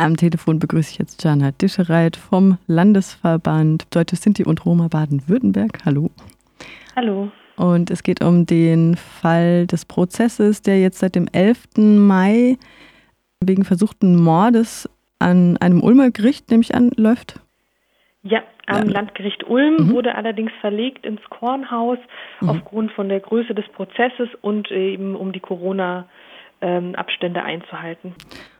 Am Telefon begrüße ich jetzt Jana Dischereit vom Landesverband Deutsche Sinti und Roma Baden-Württemberg. Hallo. Hallo. Und es geht um den Fall des Prozesses, der jetzt seit dem 11. Mai wegen versuchten Mordes an einem Ulmer Gericht, nehme ich an, läuft. Ja, am ja. Landgericht Ulm mhm. wurde allerdings verlegt ins Kornhaus mhm. aufgrund von der Größe des Prozesses und eben um die Corona- ähm, Abstände einzuhalten.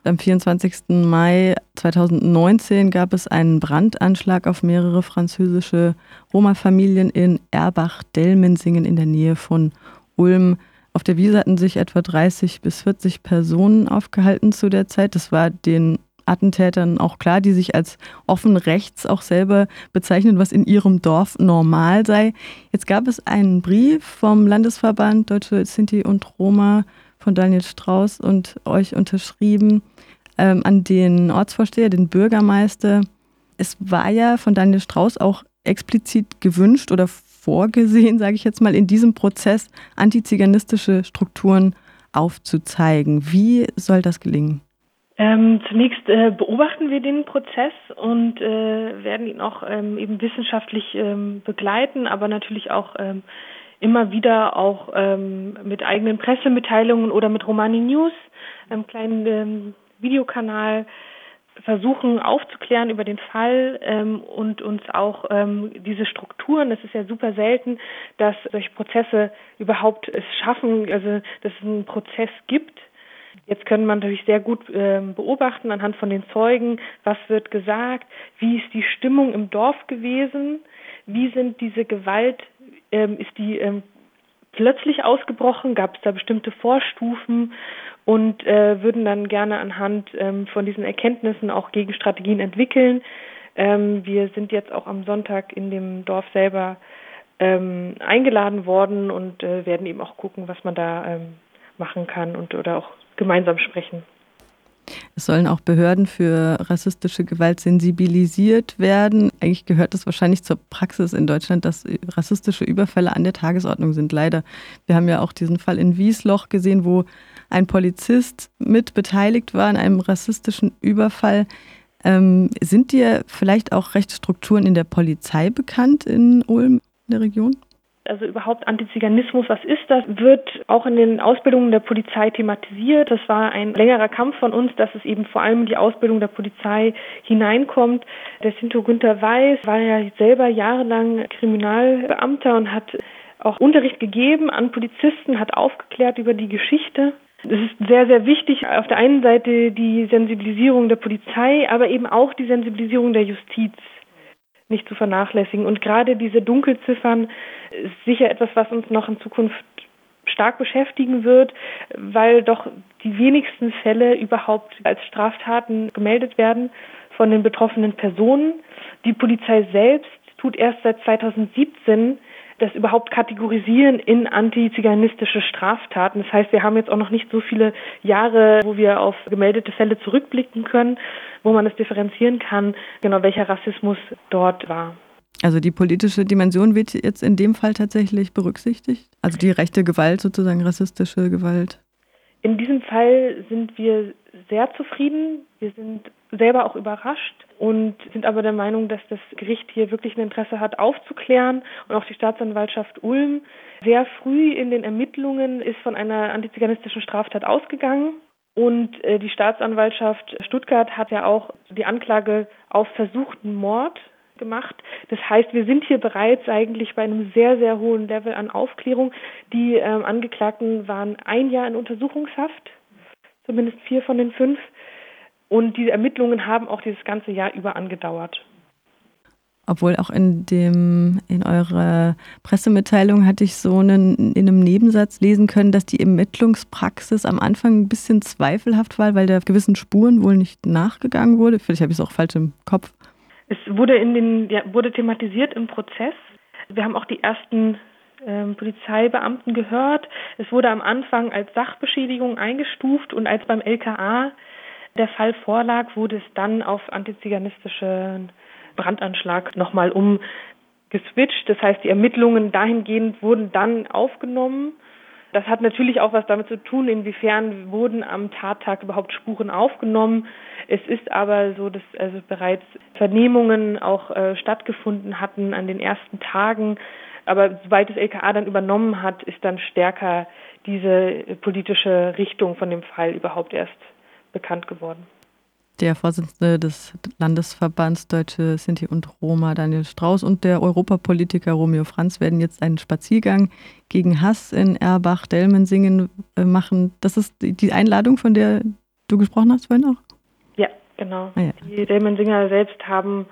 Am 24. Mai 2019 gab es einen Brandanschlag auf mehrere französische Roma-Familien in Erbach-Dellmensingen in der Nähe von Ulm. Auf der Wiese hatten sich etwa 30 bis 40 Personen aufgehalten zu der Zeit. Das war den Attentätern auch klar, die sich als offen rechts auch selber bezeichnen, was in ihrem Dorf normal sei. Jetzt gab es einen Brief vom Landesverband Deutsche Sinti und Roma von Daniel Strauß und euch unterschrieben ähm, an den Ortsvorsteher, den Bürgermeister. Es war ja von Daniel Strauß auch explizit gewünscht oder vorgesehen, sage ich jetzt mal, in diesem Prozess antiziganistische Strukturen aufzuzeigen. Wie soll das gelingen? Ähm, zunächst äh, beobachten wir den Prozess und äh, werden ihn auch ähm, eben wissenschaftlich ähm, begleiten, aber natürlich auch ähm, immer wieder auch ähm, mit eigenen Pressemitteilungen oder mit Romani News, einem kleinen ähm, Videokanal, versuchen aufzuklären über den Fall ähm, und uns auch ähm, diese Strukturen, es ist ja super selten, dass solche Prozesse überhaupt es schaffen, also dass es einen Prozess gibt. Jetzt können man natürlich sehr gut ähm, beobachten anhand von den Zeugen, was wird gesagt, wie ist die Stimmung im Dorf gewesen, wie sind diese Gewalt ähm, ist die ähm, plötzlich ausgebrochen? Gab es da bestimmte Vorstufen? Und äh, würden dann gerne anhand ähm, von diesen Erkenntnissen auch Gegenstrategien entwickeln. Ähm, wir sind jetzt auch am Sonntag in dem Dorf selber ähm, eingeladen worden und äh, werden eben auch gucken, was man da ähm, machen kann und oder auch gemeinsam sprechen. Es sollen auch Behörden für rassistische Gewalt sensibilisiert werden. Eigentlich gehört es wahrscheinlich zur Praxis in Deutschland, dass rassistische Überfälle an der Tagesordnung sind. Leider. Wir haben ja auch diesen Fall in Wiesloch gesehen, wo ein Polizist mit beteiligt war an einem rassistischen Überfall. Ähm, sind dir vielleicht auch Rechtsstrukturen in der Polizei bekannt in Ulm, in der Region? Also überhaupt Antiziganismus, was ist das, wird auch in den Ausbildungen der Polizei thematisiert. Das war ein längerer Kampf von uns, dass es eben vor allem in die Ausbildung der Polizei hineinkommt. Der Sinto Günther Weiß war ja selber jahrelang Kriminalbeamter und hat auch Unterricht gegeben an Polizisten, hat aufgeklärt über die Geschichte. Es ist sehr, sehr wichtig, auf der einen Seite die Sensibilisierung der Polizei, aber eben auch die Sensibilisierung der Justiz nicht zu vernachlässigen. Und gerade diese Dunkelziffern ist sicher etwas, was uns noch in Zukunft stark beschäftigen wird, weil doch die wenigsten Fälle überhaupt als Straftaten gemeldet werden von den betroffenen Personen. Die Polizei selbst tut erst seit 2017 das überhaupt kategorisieren in antiziganistische Straftaten. Das heißt, wir haben jetzt auch noch nicht so viele Jahre, wo wir auf gemeldete Fälle zurückblicken können, wo man es differenzieren kann, genau welcher Rassismus dort war. Also die politische Dimension wird jetzt in dem Fall tatsächlich berücksichtigt? Also die rechte Gewalt sozusagen, rassistische Gewalt? In diesem Fall sind wir sehr zufrieden. Wir sind selber auch überrascht und sind aber der Meinung, dass das Gericht hier wirklich ein Interesse hat, aufzuklären und auch die Staatsanwaltschaft Ulm sehr früh in den Ermittlungen ist von einer antiziganistischen Straftat ausgegangen. Und äh, die Staatsanwaltschaft Stuttgart hat ja auch die Anklage auf versuchten Mord gemacht. Das heißt, wir sind hier bereits eigentlich bei einem sehr, sehr hohen Level an Aufklärung. Die ähm, Angeklagten waren ein Jahr in Untersuchungshaft, zumindest vier von den fünf. Und diese Ermittlungen haben auch dieses ganze Jahr über angedauert. Obwohl auch in dem, in eurer Pressemitteilung hatte ich so einen, in einem Nebensatz lesen können, dass die Ermittlungspraxis am Anfang ein bisschen zweifelhaft war, weil da gewissen Spuren wohl nicht nachgegangen wurde. Vielleicht habe ich es auch falsch im Kopf. Es wurde in den, ja, wurde thematisiert im Prozess. Wir haben auch die ersten ähm, Polizeibeamten gehört. Es wurde am Anfang als Sachbeschädigung eingestuft und als beim LKA der Fall vorlag, wurde es dann auf antiziganistischen Brandanschlag nochmal umgeswitcht. Das heißt, die Ermittlungen dahingehend wurden dann aufgenommen. Das hat natürlich auch was damit zu tun, inwiefern wurden am Tattag überhaupt Spuren aufgenommen. Es ist aber so, dass also bereits Vernehmungen auch äh, stattgefunden hatten an den ersten Tagen. Aber sobald das LKA dann übernommen hat, ist dann stärker diese politische Richtung von dem Fall überhaupt erst bekannt geworden. Der Vorsitzende des Landesverbands Deutsche Sinti und Roma, Daniel Strauß, und der Europapolitiker Romeo Franz werden jetzt einen Spaziergang gegen Hass in Erbach-Delmensingen äh, machen. Das ist die Einladung, von der du gesprochen hast vorhin auch? Ja, genau. Ah, ja. Die Delmensinger selbst haben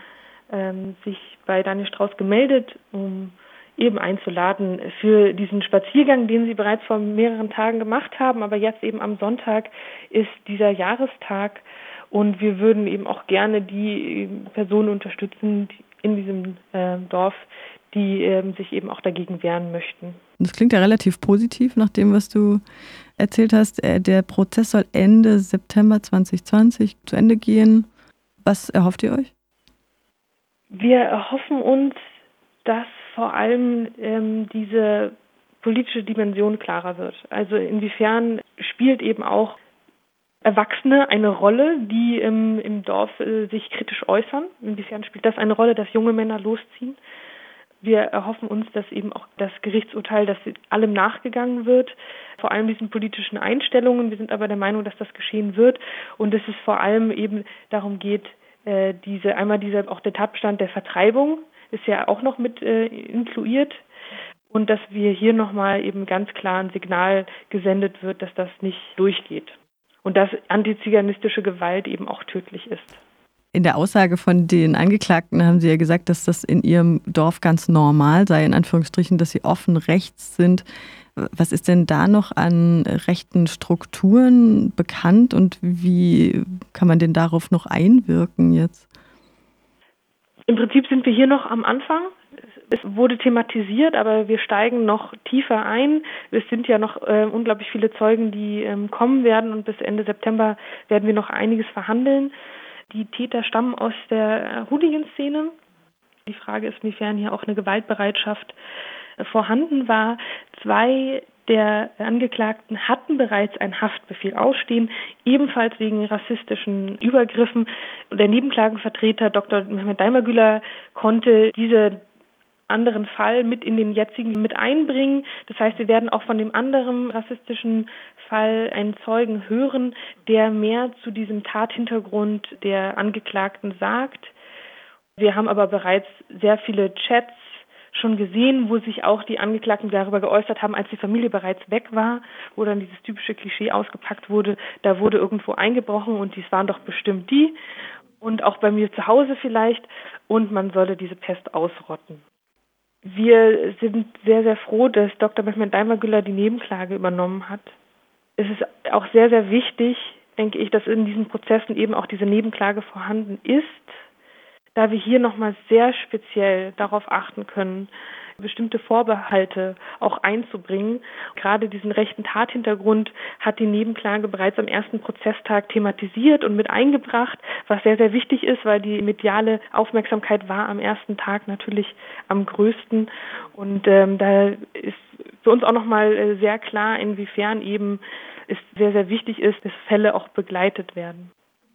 ähm, sich bei Daniel Strauß gemeldet, um eben einzuladen für diesen Spaziergang, den sie bereits vor mehreren Tagen gemacht haben. Aber jetzt eben am Sonntag ist dieser Jahrestag und wir würden eben auch gerne die Personen unterstützen in diesem äh, Dorf, die äh, sich eben auch dagegen wehren möchten. Das klingt ja relativ positiv nach dem, was du erzählt hast. Äh, der Prozess soll Ende September 2020 zu Ende gehen. Was erhofft ihr euch? Wir erhoffen uns, dass vor allem ähm, diese politische Dimension klarer wird. Also inwiefern spielt eben auch Erwachsene eine Rolle, die im, im Dorf äh, sich kritisch äußern? Inwiefern spielt das eine Rolle, dass junge Männer losziehen? Wir erhoffen uns, dass eben auch das Gerichtsurteil, dass allem nachgegangen wird, vor allem diesen politischen Einstellungen. Wir sind aber der Meinung, dass das geschehen wird und dass es vor allem eben darum geht, äh, diese einmal dieser auch der Tatbestand der Vertreibung ist ja auch noch mit äh, inkluiert und dass wir hier nochmal eben ganz klar ein Signal gesendet wird, dass das nicht durchgeht und dass antiziganistische Gewalt eben auch tödlich ist. In der Aussage von den Angeklagten haben Sie ja gesagt, dass das in Ihrem Dorf ganz normal sei, in Anführungsstrichen, dass Sie offen rechts sind. Was ist denn da noch an rechten Strukturen bekannt und wie kann man denn darauf noch einwirken jetzt? Im Prinzip sind wir hier noch am Anfang. Es wurde thematisiert, aber wir steigen noch tiefer ein. Es sind ja noch äh, unglaublich viele Zeugen, die ähm, kommen werden und bis Ende September werden wir noch einiges verhandeln. Die Täter stammen aus der Hooligan-Szene. Die Frage ist, inwiefern hier auch eine Gewaltbereitschaft äh, vorhanden war. Zwei der Angeklagten hatten bereits einen Haftbefehl ausstehen, ebenfalls wegen rassistischen Übergriffen. Der Nebenklagenvertreter Dr. Mehmet Daimagüler konnte diese anderen Fall mit in den jetzigen mit einbringen. Das heißt, wir werden auch von dem anderen rassistischen Fall einen Zeugen hören, der mehr zu diesem Tathintergrund der Angeklagten sagt. Wir haben aber bereits sehr viele Chats schon gesehen, wo sich auch die Angeklagten darüber geäußert haben, als die Familie bereits weg war, wo dann dieses typische Klischee ausgepackt wurde, da wurde irgendwo eingebrochen und dies waren doch bestimmt die und auch bei mir zu Hause vielleicht und man solle diese Pest ausrotten. Wir sind sehr, sehr froh, dass Dr. Mehmet Daimagüller die Nebenklage übernommen hat. Es ist auch sehr, sehr wichtig, denke ich, dass in diesen Prozessen eben auch diese Nebenklage vorhanden ist, da wir hier nochmal sehr speziell darauf achten können, bestimmte Vorbehalte auch einzubringen. Gerade diesen rechten Tathintergrund hat die Nebenklage bereits am ersten Prozesstag thematisiert und mit eingebracht, was sehr, sehr wichtig ist, weil die mediale Aufmerksamkeit war am ersten Tag natürlich am größten. Und ähm, da ist für uns auch nochmal äh, sehr klar, inwiefern eben es sehr, sehr wichtig ist, dass Fälle auch begleitet werden.